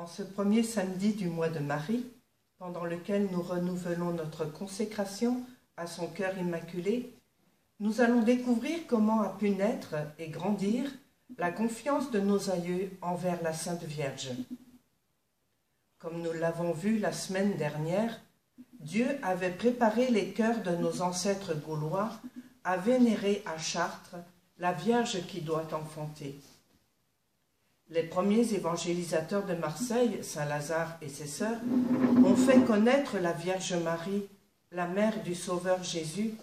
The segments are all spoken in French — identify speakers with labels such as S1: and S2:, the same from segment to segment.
S1: En ce premier samedi du mois de Marie, pendant lequel nous renouvelons notre consécration à son cœur immaculé, nous allons découvrir comment a pu naître et grandir la confiance de nos aïeux envers la Sainte Vierge. Comme nous l'avons vu la semaine dernière, Dieu avait préparé les cœurs de nos ancêtres gaulois à vénérer à Chartres la Vierge qui doit enfanter. Les premiers évangélisateurs de Marseille, Saint Lazare et ses sœurs, ont fait connaître la Vierge Marie, la mère du Sauveur Jésus,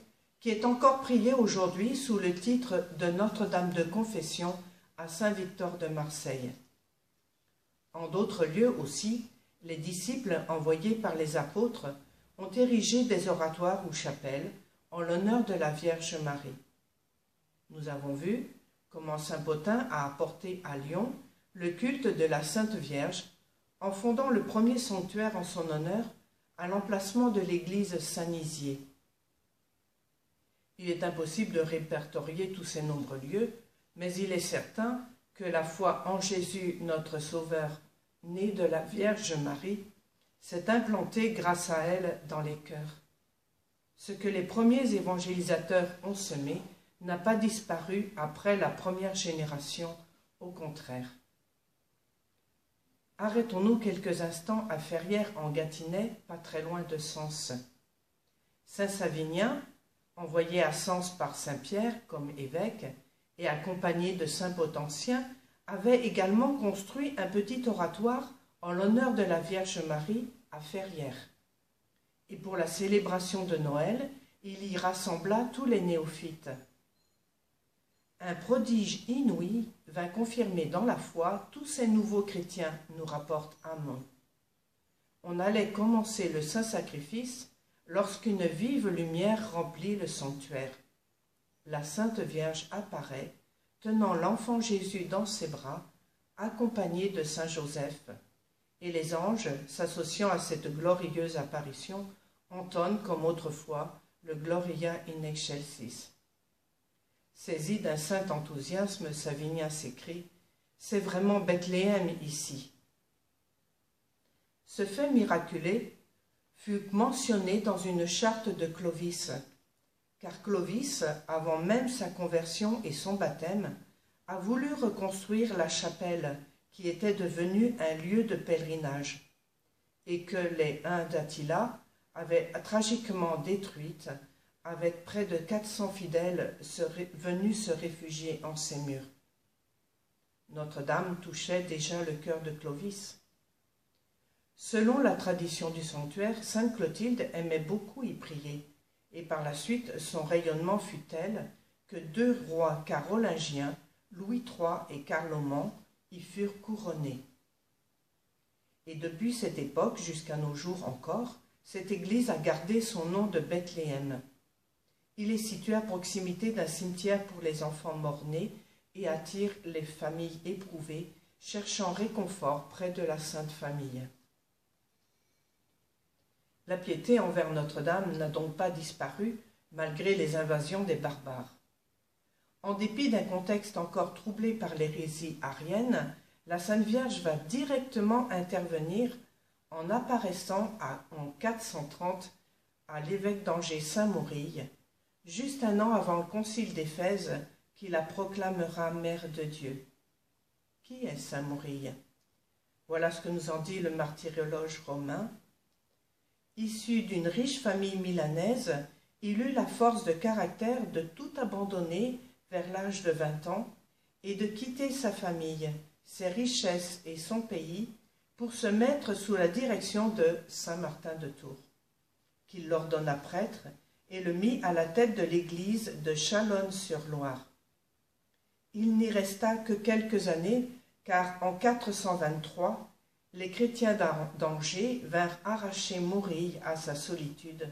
S1: qui est encore priée aujourd'hui sous le titre de Notre-Dame de Confession à Saint-Victor de Marseille. En d'autres lieux aussi, les disciples envoyés par les apôtres ont érigé des oratoires ou chapelles en l'honneur de la Vierge Marie. Nous avons vu comment Saint Potin a apporté à Lyon le culte de la Sainte Vierge en fondant le premier sanctuaire en son honneur à l'emplacement de l'église Saint-Nizier. Il est impossible de répertorier tous ces nombreux lieux, mais il est certain que la foi en Jésus notre Sauveur, né de la Vierge Marie, s'est implantée grâce à elle dans les cœurs. Ce que les premiers évangélisateurs ont semé n'a pas disparu après la première génération, au contraire. Arrêtons-nous quelques instants à Ferrières en Gâtinais, pas très loin de Sens. Saint Savinien, envoyé à Sens par Saint Pierre comme évêque et accompagné de Saint Potentien, avait également construit un petit oratoire en l'honneur de la Vierge Marie à Ferrières. Et pour la célébration de Noël, il y rassembla tous les néophytes. Un prodige inouï vint confirmer dans la foi tous ces nouveaux chrétiens, nous rapporte Amon. On allait commencer le saint sacrifice lorsqu'une vive lumière remplit le sanctuaire. La Sainte Vierge apparaît, tenant l'enfant Jésus dans ses bras, accompagné de Saint Joseph, et les anges, s'associant à cette glorieuse apparition, entonnent comme autrefois le Gloria in excelsis. Saisi d'un saint enthousiasme, Savinien s'écrie C'est vraiment Bethléem ici. Ce fait miraculé fut mentionné dans une charte de Clovis, car Clovis, avant même sa conversion et son baptême, a voulu reconstruire la chapelle qui était devenue un lieu de pèlerinage, et que les Huns d'Attila avaient tragiquement détruite avec près de 400 fidèles venus se réfugier en ces murs. Notre-Dame touchait déjà le cœur de Clovis. Selon la tradition du sanctuaire, Sainte Clotilde aimait beaucoup y prier, et par la suite son rayonnement fut tel que deux rois carolingiens, Louis III et Carloman, y furent couronnés. Et depuis cette époque jusqu'à nos jours encore, cette église a gardé son nom de Bethléem. Il est situé à proximité d'un cimetière pour les enfants morts-nés et attire les familles éprouvées cherchant réconfort près de la Sainte Famille. La piété envers Notre-Dame n'a donc pas disparu malgré les invasions des barbares. En dépit d'un contexte encore troublé par l'hérésie arienne, la Sainte Vierge va directement intervenir en apparaissant en 430 à l'évêque d'Angers Saint-Maurille juste un an avant le concile d'Éphèse, qui la proclamera mère de Dieu. Qui est Saint Maurille Voilà ce que nous en dit le martyrologe romain. Issu d'une riche famille milanaise, il eut la force de caractère de tout abandonner vers l'âge de vingt ans et de quitter sa famille, ses richesses et son pays pour se mettre sous la direction de Saint Martin de Tours, qu'il l'ordonna prêtre et le mit à la tête de l'église de Chalonne-sur-Loire. Il n'y resta que quelques années, car en 423, les chrétiens d'Angers vinrent arracher Maurille à sa solitude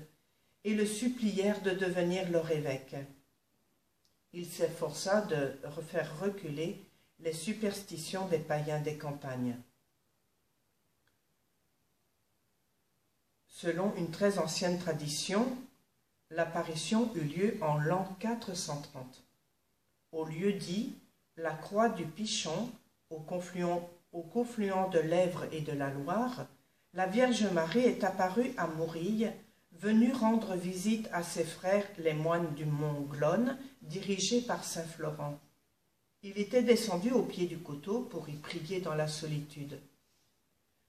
S1: et le supplièrent de devenir leur évêque. Il s'efforça de faire reculer les superstitions des païens des campagnes. Selon une très ancienne tradition, L'apparition eut lieu en l'an 430. Au lieu dit la croix du Pichon, au confluent, au confluent de l'Èvre et de la Loire, la Vierge Marie est apparue à Mourille, venue rendre visite à ses frères les moines du mont Glonne, dirigés par saint Florent. Il était descendu au pied du coteau pour y prier dans la solitude.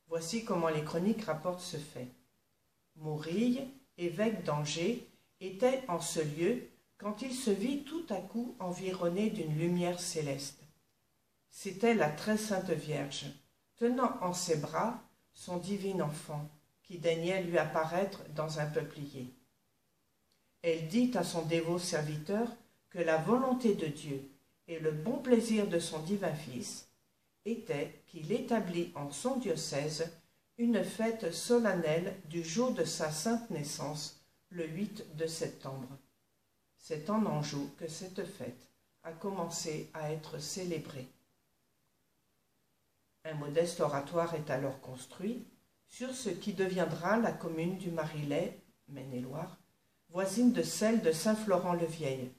S1: Voici comment les chroniques rapportent ce fait. Mourille, évêque d'Angers, était en ce lieu quand il se vit tout à coup environné d'une lumière céleste. C'était la très sainte Vierge, tenant en ses bras son divin enfant, qui daignait lui apparaître dans un peuplier. Elle dit à son dévot serviteur que la volonté de Dieu et le bon plaisir de son divin Fils était qu'il établit en son diocèse une fête solennelle du jour de sa sainte naissance, le 8 de septembre. C'est en Anjou que cette fête a commencé à être célébrée. Un modeste oratoire est alors construit sur ce qui deviendra la commune du Marilais, Maine-et-Loire, voisine de celle de Saint-Florent-le-Vieil.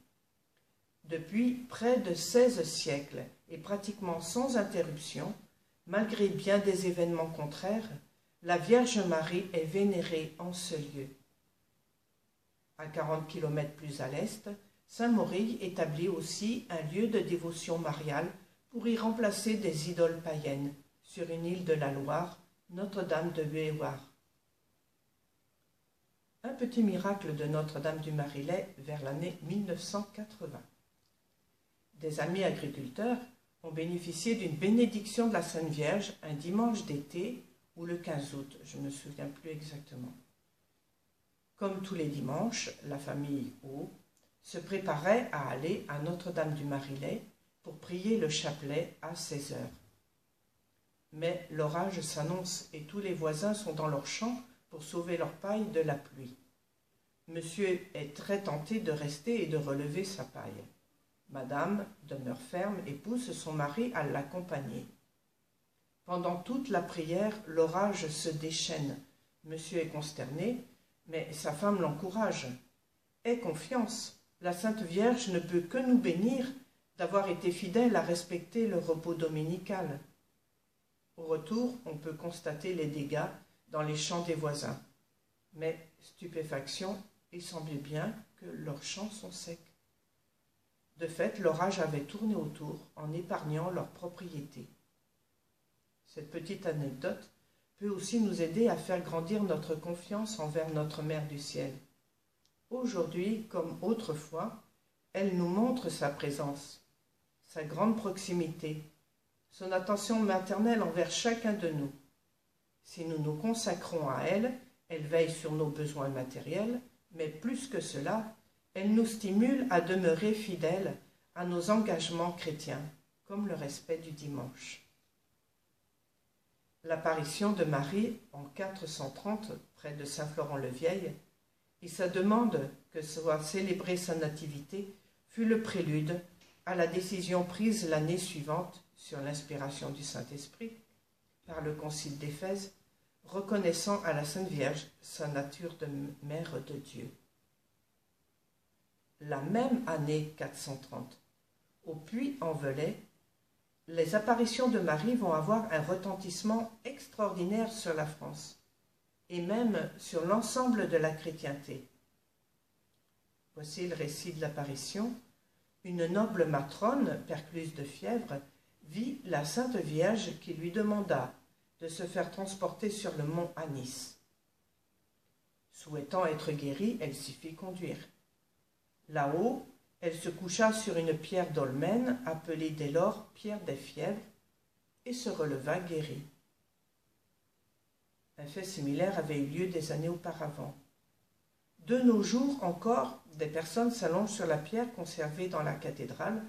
S1: Depuis près de seize siècles et pratiquement sans interruption, malgré bien des événements contraires, la Vierge Marie est vénérée en ce lieu. À quarante kilomètres plus à l'est, Saint-Maurice établit aussi un lieu de dévotion mariale pour y remplacer des idoles païennes sur une île de la Loire, Notre-Dame de Huéoir. Un petit miracle de Notre-Dame du Marilais vers l'année 1980. Des amis agriculteurs ont bénéficié d'une bénédiction de la Sainte Vierge un dimanche d'été ou le 15 août, je ne me souviens plus exactement. Comme tous les dimanches, la famille O se préparait à aller à Notre-Dame du Marilais pour prier le chapelet à 16 heures. Mais l'orage s'annonce et tous les voisins sont dans leurs champs pour sauver leur paille de la pluie. Monsieur est très tenté de rester et de relever sa paille. Madame demeure ferme et pousse son mari à l'accompagner. Pendant toute la prière, l'orage se déchaîne. Monsieur est consterné, mais sa femme l'encourage. Aie confiance, la Sainte Vierge ne peut que nous bénir d'avoir été fidèle à respecter le repos dominical. Au retour, on peut constater les dégâts dans les champs des voisins. Mais, stupéfaction, il semblait bien que leurs champs sont secs. De fait, l'orage avait tourné autour en épargnant leurs propriétés. Cette petite anecdote peut aussi nous aider à faire grandir notre confiance envers notre Mère du ciel. Aujourd'hui, comme autrefois, elle nous montre sa présence, sa grande proximité, son attention maternelle envers chacun de nous. Si nous nous consacrons à elle, elle veille sur nos besoins matériels, mais plus que cela, elle nous stimule à demeurer fidèles à nos engagements chrétiens, comme le respect du dimanche. L'apparition de Marie en 430 près de Saint-Florent-le-Vieil et sa demande que soit célébrée sa nativité fut le prélude à la décision prise l'année suivante sur l'inspiration du Saint-Esprit par le Concile d'Éphèse, reconnaissant à la Sainte Vierge sa nature de mère de Dieu la même année 430. Au Puy-en-Velay, les apparitions de Marie vont avoir un retentissement extraordinaire sur la France et même sur l'ensemble de la chrétienté. Voici le récit de l'apparition. Une noble matrone, percluse de fièvre, vit la Sainte Vierge qui lui demanda de se faire transporter sur le mont Anis. Souhaitant être guérie, elle s'y fit conduire. Là-haut, elle se coucha sur une pierre dolmenne, appelée dès lors pierre des fièvres, et se releva guérie. Un fait similaire avait eu lieu des années auparavant. De nos jours encore, des personnes s'allongent sur la pierre conservée dans la cathédrale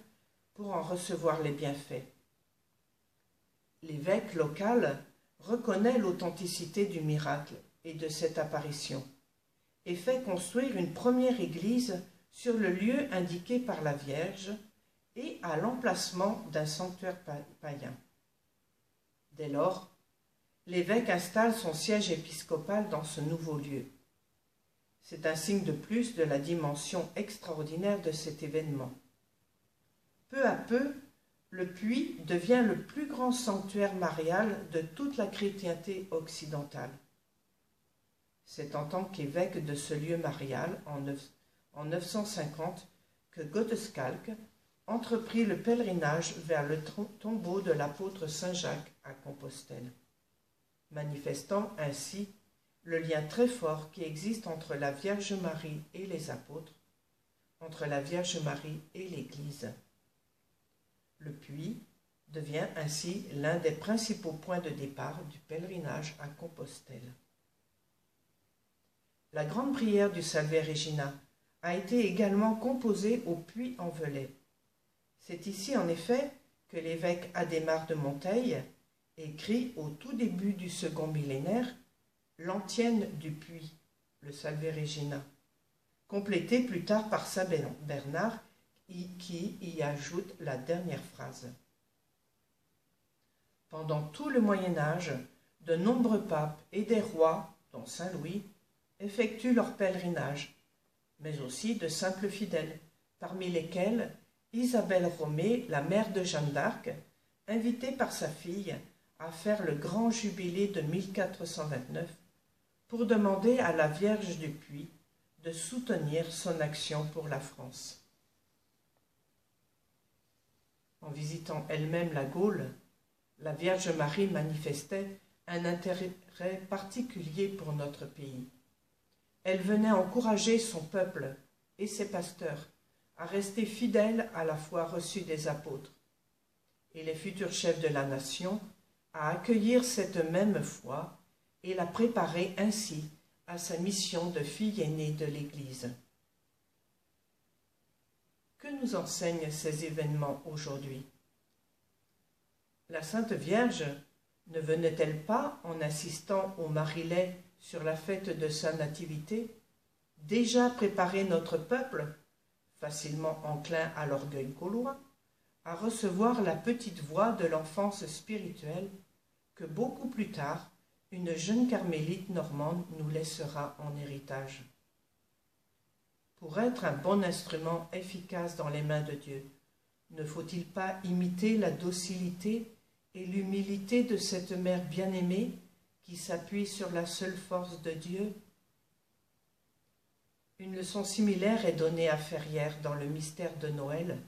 S1: pour en recevoir les bienfaits. L'évêque local reconnaît l'authenticité du miracle et de cette apparition et fait construire une première église sur le lieu indiqué par la Vierge et à l'emplacement d'un sanctuaire païen. Dès lors, l'évêque installe son siège épiscopal dans ce nouveau lieu. C'est un signe de plus de la dimension extraordinaire de cet événement. Peu à peu, le puits devient le plus grand sanctuaire marial de toute la chrétienté occidentale. C'est en tant qu'évêque de ce lieu marial, en, 950, que Godescalc entreprit le pèlerinage vers le tombeau de l'apôtre Saint Jacques à Compostelle, manifestant ainsi le lien très fort qui existe entre la Vierge Marie et les apôtres, entre la Vierge Marie et l'Église. Le puits devient ainsi l'un des principaux points de départ du pèlerinage à Compostelle. La grande prière du Salve Regina a été également composée au puits en Velay. C'est ici en effet que l'évêque Adhémar de Monteil écrit au tout début du second millénaire l'antienne du puits, le Salve Regina, complété plus tard par Saint Bernard qui y ajoute la dernière phrase. Pendant tout le Moyen Âge, de nombreux papes et des rois, dont Saint Louis, effectuent leur pèlerinage, mais aussi de simples fidèles, parmi lesquels Isabelle Romée, la mère de Jeanne d'Arc, invitée par sa fille à faire le grand jubilé de 1429 pour demander à la Vierge du Puy de soutenir son action pour la France. En visitant elle-même la Gaule, la Vierge Marie manifestait un intérêt particulier pour notre pays. Elle venait encourager son peuple et ses pasteurs à rester fidèles à la foi reçue des apôtres, et les futurs chefs de la nation à accueillir cette même foi et la préparer ainsi à sa mission de fille aînée de l'Église. Que nous enseignent ces événements aujourd'hui? La Sainte Vierge ne venait-elle pas, en assistant au Marilet sur la fête de sa nativité, déjà préparer notre peuple, facilement enclin à l'orgueil gaulois, à recevoir la petite voix de l'enfance spirituelle que beaucoup plus tard une jeune carmélite normande nous laissera en héritage. Pour être un bon instrument efficace dans les mains de Dieu, ne faut-il pas imiter la docilité et l'humilité de cette mère bien-aimée qui s'appuie sur la seule force de Dieu Une leçon similaire est donnée à Ferrières dans le mystère de Noël,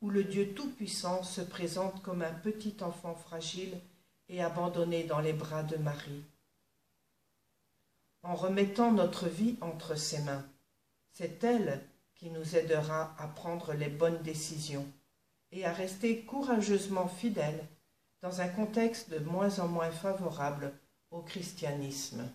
S1: où le Dieu Tout-Puissant se présente comme un petit enfant fragile et abandonné dans les bras de Marie. En remettant notre vie entre ses mains, c'est elle qui nous aidera à prendre les bonnes décisions et à rester courageusement fidèles dans un contexte de moins en moins favorable au christianisme.